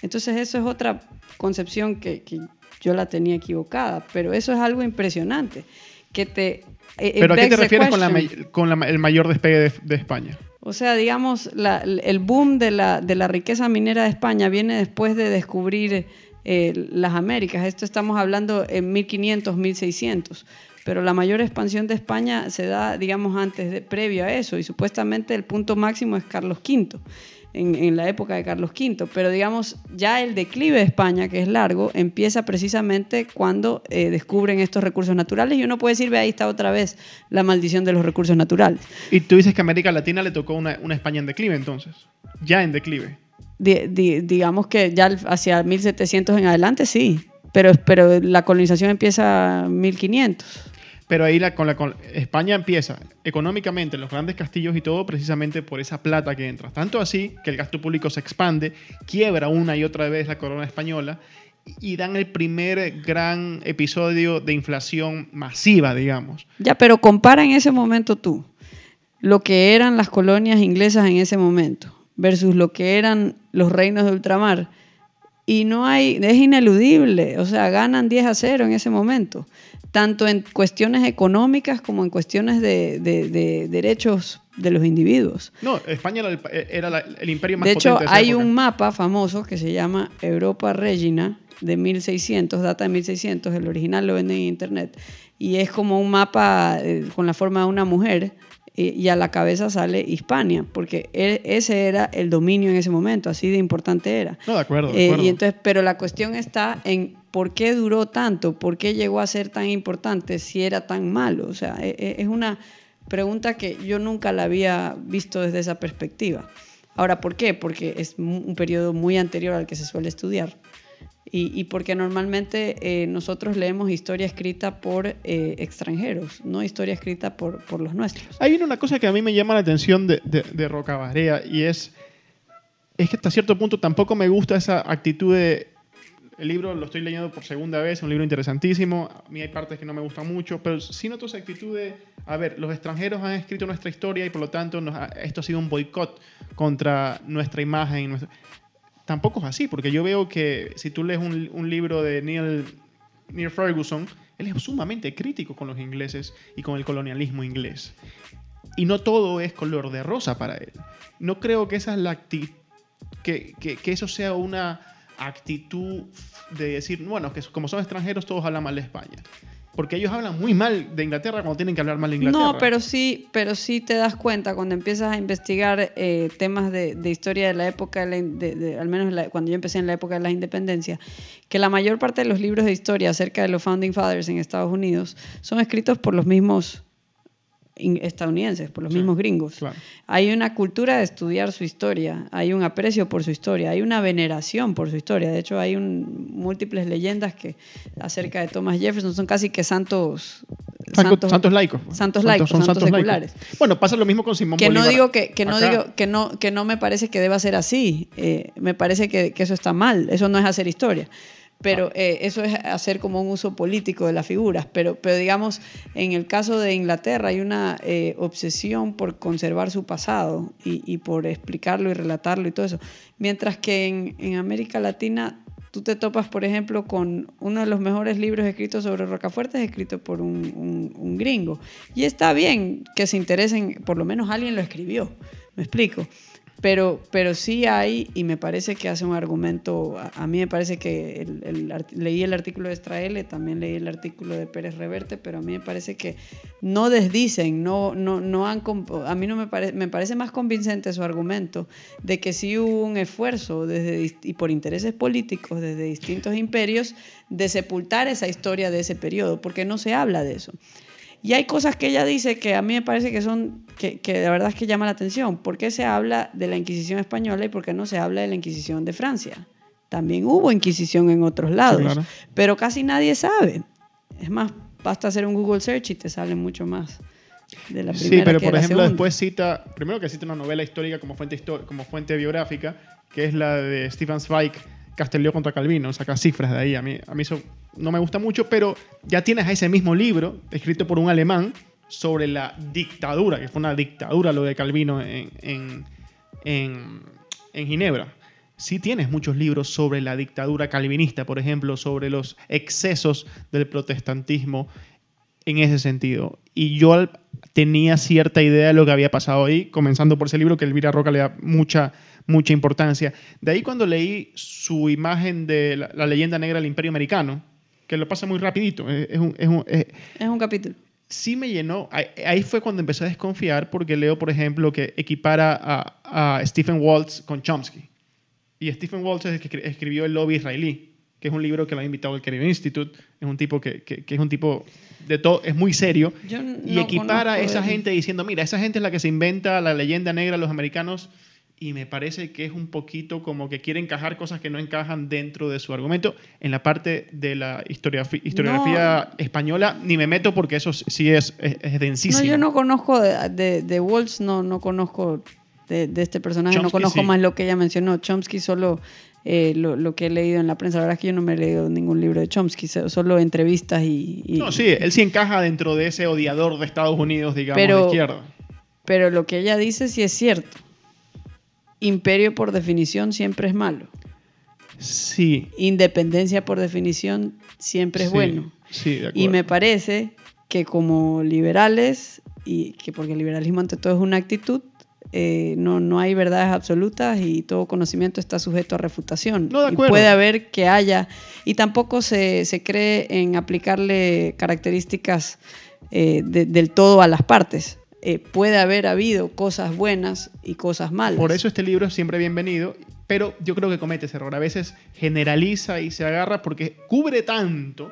Entonces eso es otra concepción que, que yo la tenía equivocada, pero eso es algo impresionante. Que te, eh, it Pero ¿a qué te refieres con, la con la- el mayor despegue de, de España? O sea, digamos, el boom de la, de la riqueza minera de España viene después de descubrir eh, las Américas. Esto estamos hablando en 1500, 1600 pero la mayor expansión de España se da, digamos, antes de, previo a eso, y supuestamente el punto máximo es Carlos V, en, la época de Carlos V, pero digamos, ya el declive de España, que es largo, empieza precisamente cuando eh, descubren estos recursos naturales, y uno puede decir, ve, ahí está otra vez la maldición de los recursos naturales. Y tú dices que a América Latina le tocó una, España en declive, entonces, ya en declive. digamos que ya hacia 1700 en adelante, sí, pero, pero la colonización empieza en 1500. Pero ahí la, con la, España empieza económicamente, los grandes castillos y todo, precisamente por esa plata que entra. Tanto así que el gasto público se expande, quiebra una y otra vez la corona española y dan el primer gran episodio de inflación masiva, digamos. Ya, pero compara en ese momento tú lo que eran las colonias inglesas en ese momento versus lo que eran los reinos de ultramar. Y no hay, es ineludible, o sea, ganan 10 a 0 en ese momento tanto en cuestiones económicas como en cuestiones de, derechos de los individuos. No, España era el, imperio más De hecho, hay un mapa famoso que se llama Europa Regina de 1600, data de 1600, el original lo venden en internet, y es como un mapa eh, con la forma de una mujer y a la cabeza sale Hispania, porque e, ese era el dominio en ese momento, así de importante era. No, de acuerdo. De eh, y entonces, pero la cuestión está en por qué duró tanto, por qué llegó a ser tan importante si era tan malo. O sea, e, e, es una pregunta que yo nunca la había visto desde esa perspectiva. Ahora, ¿por qué? Porque es un periodo muy anterior al que se suele estudiar y, porque normalmente eh, nosotros leemos historia escrita por eh, extranjeros, no historia escrita por, por, los nuestros. Hay una cosa que a mí me llama la atención de, de, de Rocabarea y es, es que hasta cierto punto tampoco me gusta esa actitud de... El libro lo estoy leyendo por segunda vez, es un libro interesantísimo. A mí hay partes que no me gustan mucho, pero sí noto esa actitud de, a ver, los extranjeros han escrito nuestra historia y por lo tanto esto ha sido un boicot contra nuestra imagen. Nuestra tampoco es así, porque yo veo que si tú lees un, libro de Neil, Neil Ferguson, él es sumamente crítico con los ingleses y con el colonialismo inglés. Y no todo es color de rosa para él. No creo que esa es la que, que, eso sea una actitud de decir, bueno, que como son extranjeros todos hablan mal de España porque ellos hablan muy mal de Inglaterra cuando tienen que hablar mal de Inglaterra. No, pero sí, pero sí te das cuenta cuando empiezas a investigar eh, temas de, historia de la época, al menos cuando yo empecé en la época de la independencia, que la mayor parte de los libros de historia acerca de los Founding Fathers en Estados Unidos son escritos por los mismos estadounidenses, por los mismos gringos. Hay una cultura de estudiar su historia, hay un aprecio por su historia, hay una veneración por su historia. De hecho, hay múltiples leyendas que acerca de Thomas Jefferson son casi que santos santos, santos laicos. Santos laicos, santos, santos seculares. Bueno, pasa lo mismo con Simón que No digo que, que no digo que no que no me parece que deba ser así. Eh, me parece que, que eso está mal. Eso no es hacer historia pero eh, eso es hacer como un uso político de las figuras. Pero, pero digamos, en el caso de Inglaterra hay una eh, obsesión por conservar su pasado y, y, por explicarlo y relatarlo y todo eso. Mientras que en, en, América Latina tú te topas, por ejemplo, con uno de los mejores libros escritos sobre Rocafuerte, escrito por un, un, un gringo. Y está bien que se interesen, por lo menos alguien lo escribió. ¿Me explico? Pero, pero sí hay, y me parece que hace un argumento, a, mí me parece que el, leí el artículo de Estraele, también leí el artículo de Pérez Reverte, pero a mí me parece que no desdicen, no, no, no han, a mí no me, parece me parece más convincente su argumento de que sí hubo un esfuerzo desde, y por intereses políticos desde distintos imperios de sepultar esa historia de ese periodo, porque no se habla de eso. Y hay cosas que ella dice que a mí me parece que son, que, que de verdad es que llama la atención. ¿Por qué se habla de la Inquisición española y por qué no se habla de la Inquisición de Francia? También hubo Inquisición en otros lados, pero casi nadie sabe. Es más, basta hacer un Google search y te sale mucho más. De la primera sí, pero por ejemplo después cita, primero que cita una novela histórica como fuente, como fuente biográfica, que es la de Stefan Zweig, Castelló contra Calvino, saca cifras de ahí. A mí, a mí eso no me gusta mucho, pero ya tienes ese mismo libro, escrito por un alemán, sobre la dictadura, que fue una dictadura lo de Calvino en, en, en, Ginebra. Sí tienes muchos libros sobre la dictadura calvinista, por ejemplo, sobre los excesos del protestantismo en ese sentido. Y yo tenía cierta idea de lo que había pasado ahí, comenzando por ese libro que Elvira Roca le da mucha mucha importancia. De ahí cuando leí su imagen de la, la leyenda negra del Imperio Americano, que lo pasa muy rapidito, es, es un, es un- es- Es un capítulo. sí me llenó. Ahí, ahí fue cuando empecé a desconfiar porque leo, por ejemplo, que equipara a, a Stephen Waltz con Chomsky. Y Stephen Waltz es el que escri- escribió El lobby israelí, que es un libro que lo ha invitado al Kennedy Institute. Es un tipo que, que- que es un tipo de todo, es muy serio. Y equipara a esa gente diciendo, mira, esa gente es la que se inventa la leyenda negra de los americanos. Y me parece que es un poquito como que quiere encajar cosas que no encajan dentro de su argumento. En la parte de la historiografi- historiografía española, ni me meto porque eso sí es, es, es No, densísimo. yo no conozco de, de, de Waltz, no, no conozco de, de este personaje, no conozco sí. más lo que ella mencionó. Chomsky solo eh, lo, lo que he leído en la prensa. La verdad es que yo no me he leído ningún libro de Chomsky, so- solo entrevistas y... y- No, sí, él sí encaja dentro de ese odiador de Estados Unidos, digamos, Pero- de izquierda. Pero lo que ella dice sí es cierto. Imperio por definición siempre es malo. Sí. Independencia por definición siempre es sí, bueno. Sí, de acuerdo. Y me parece que como liberales, y que porque el liberalismo ante todo es una actitud, eh, no, no hay verdades absolutas y todo conocimiento está sujeto a refutación. No, de y acuerdo. puede haber que haya, y tampoco se, se cree en aplicarle características eh, de- del todo a las partes. Eh, puede haber habido cosas buenas y cosas malas. Por eso este libro es siempre bienvenido, pero yo creo que comete ese error. A veces generaliza y se agarra porque cubre tanto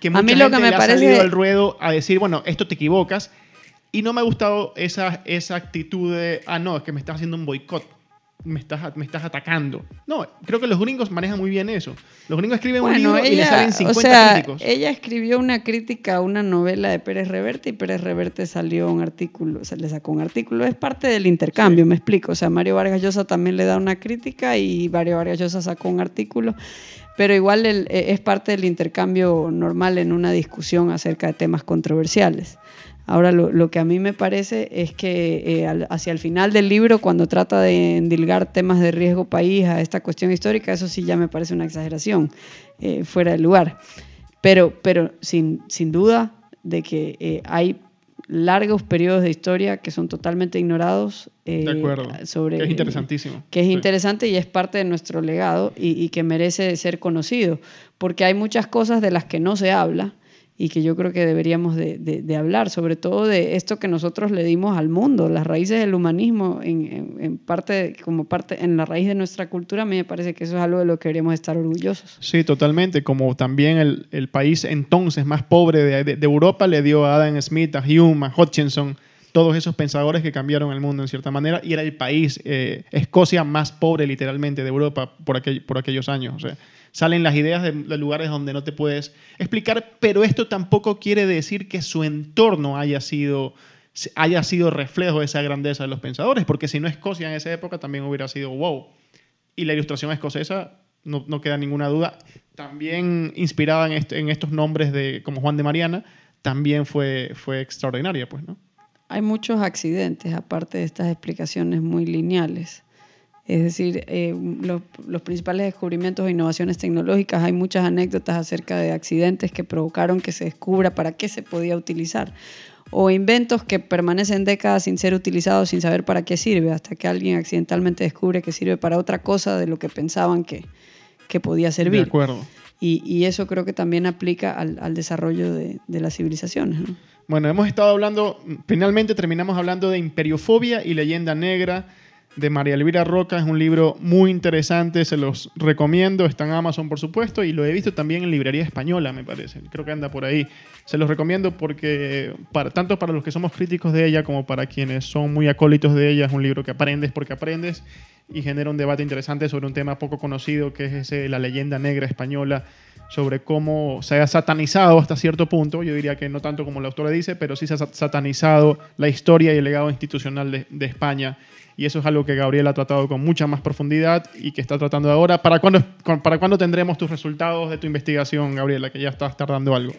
que mucha mí lo gente que me le ha parece- salido al ruedo a decir, bueno, esto te equivocas. Y no me ha gustado esa, esa actitud de, ah, no, es que me estás haciendo un boicot. Me estás, me estás atacando. No, creo que los gringos manejan muy bien eso. Los gringos escriben un Bueno, libro y le salen o 50 sea, críticos. ella escribió una crítica a una novela de Pérez Reverte y Pérez Reverte salió un artículo, se le sacó un artículo. Es parte del intercambio, me explico. O sea, Mario Vargas Llosa también le da una crítica y Mario Vargas Llosa sacó un artículo. Pero igual el- eh, es parte del intercambio normal en una discusión acerca de temas controversiales. Ahora, lo, lo que a mí me parece es que eh, al- hacia el final del libro, cuando trata de endilgar temas de riesgo país a esta cuestión histórica, eso sí ya me parece una exageración, eh, fuera de lugar. Pero, pero sin, sin duda de que eh, hay largos periodos de historia que son totalmente ignorados eh, de acuerdo. sobre Que es interesantísimo. que es Sí. interesante y es parte de nuestro legado y, y que merece ser conocido, porque hay muchas cosas de las que no se habla y que yo creo que deberíamos de, de- hablar, sobre todo de esto que nosotros le dimos al mundo, las raíces del humanismo en, en- parte, como parte, en la raíz de nuestra cultura, me parece que eso es algo de lo que deberíamos estar orgullosos. Sí, totalmente. Como también el, el país entonces más pobre de, de- Europa le dio a Adam Smith, a Hume, a Hutchinson, todos esos pensadores que cambiaron el mundo en cierta manera, y era el país, eh, Escocia, más pobre literalmente de Europa por, aquel- por aquellos años. Salen las ideas de, de lugares donde no te puedes explicar, pero esto tampoco quiere decir que su entorno haya sido haya sido reflejo de esa grandeza de los pensadores, porque si no Escocia en esa época también hubiera sido wow. Y la ilustración escocesa, no, no queda ninguna duda, también inspirada en, en estos nombres de, como Juan de Mariana, también fue, fue extraordinaria, pues, ¿no? Hay muchos accidentes, aparte de estas explicaciones muy lineales. Es decir, eh, los, los principales descubrimientos e innovaciones tecnológicas, hay muchas anécdotas acerca de accidentes que provocaron que se descubra para qué se podía utilizar. O inventos que permanecen décadas sin ser utilizados, sin saber para qué sirve, hasta que alguien accidentalmente descubre que sirve para otra cosa de lo que pensaban que, que podía De servir. acuerdo. Y, y eso creo que también aplica al, al desarrollo de, de las civilizaciones. ¿no? Bueno, hemos estado hablando, finalmente terminamos hablando de Imperiofobia y Leyenda Negra de María Elvira Roca. Es un libro muy interesante, se los recomiendo. Está en Amazon, por supuesto, y lo he visto también en librería española, me parece. Creo que anda por ahí. Se los recomiendo porque, tanto para los que somos críticos de ella como para quienes son muy acólitos de ella, es un libro que aprendes porque aprendes y genera un debate interesante sobre un tema poco conocido que es ese, la leyenda negra española sobre cómo se ha satanizado hasta cierto punto, yo diría que no tanto como la autora dice, pero sí se ha sa- satanizado la historia y el legado institucional de España. Y eso es algo que Gabriel ha tratado con mucha más profundidad y que está tratando ahora. ¿Para cuándo, cu- ¿Para cuándo tendremos tus resultados de tu investigación, Gabriela, que ya estás tardando algo?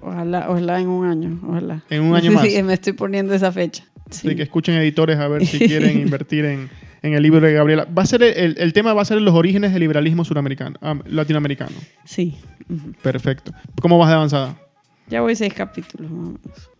Ojalá, ojalá en un año, ojalá. En un año más. Sí, me estoy poniendo esa fecha. Sí. Así que escuchen editores a ver si quieren invertir en, en el libro de Gabriela. Va a ser el, el tema va a ser los orígenes del liberalismo suramericano, ah, latinoamericano. Sí. Perfecto. ¿Cómo vas de avanzada? Ya voy seis capítulos.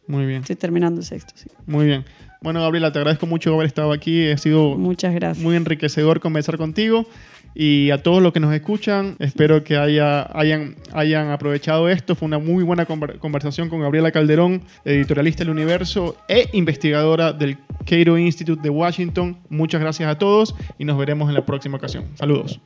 Muy bien. Estoy terminando el sexto, sí. Muy bien. Bueno, Gabriela, te agradezco mucho haber estado aquí. Ha sido Muchas gracias. muy enriquecedor conversar contigo. Y a todos los que nos escuchan, espero que haya, hayan, hayan aprovechado esto. Fue una muy buena conver- conversación con Gabriela Calderón, editorialista del Universo e investigadora del Cato Institute de Washington. Muchas gracias a todos y nos veremos en la próxima ocasión. Saludos.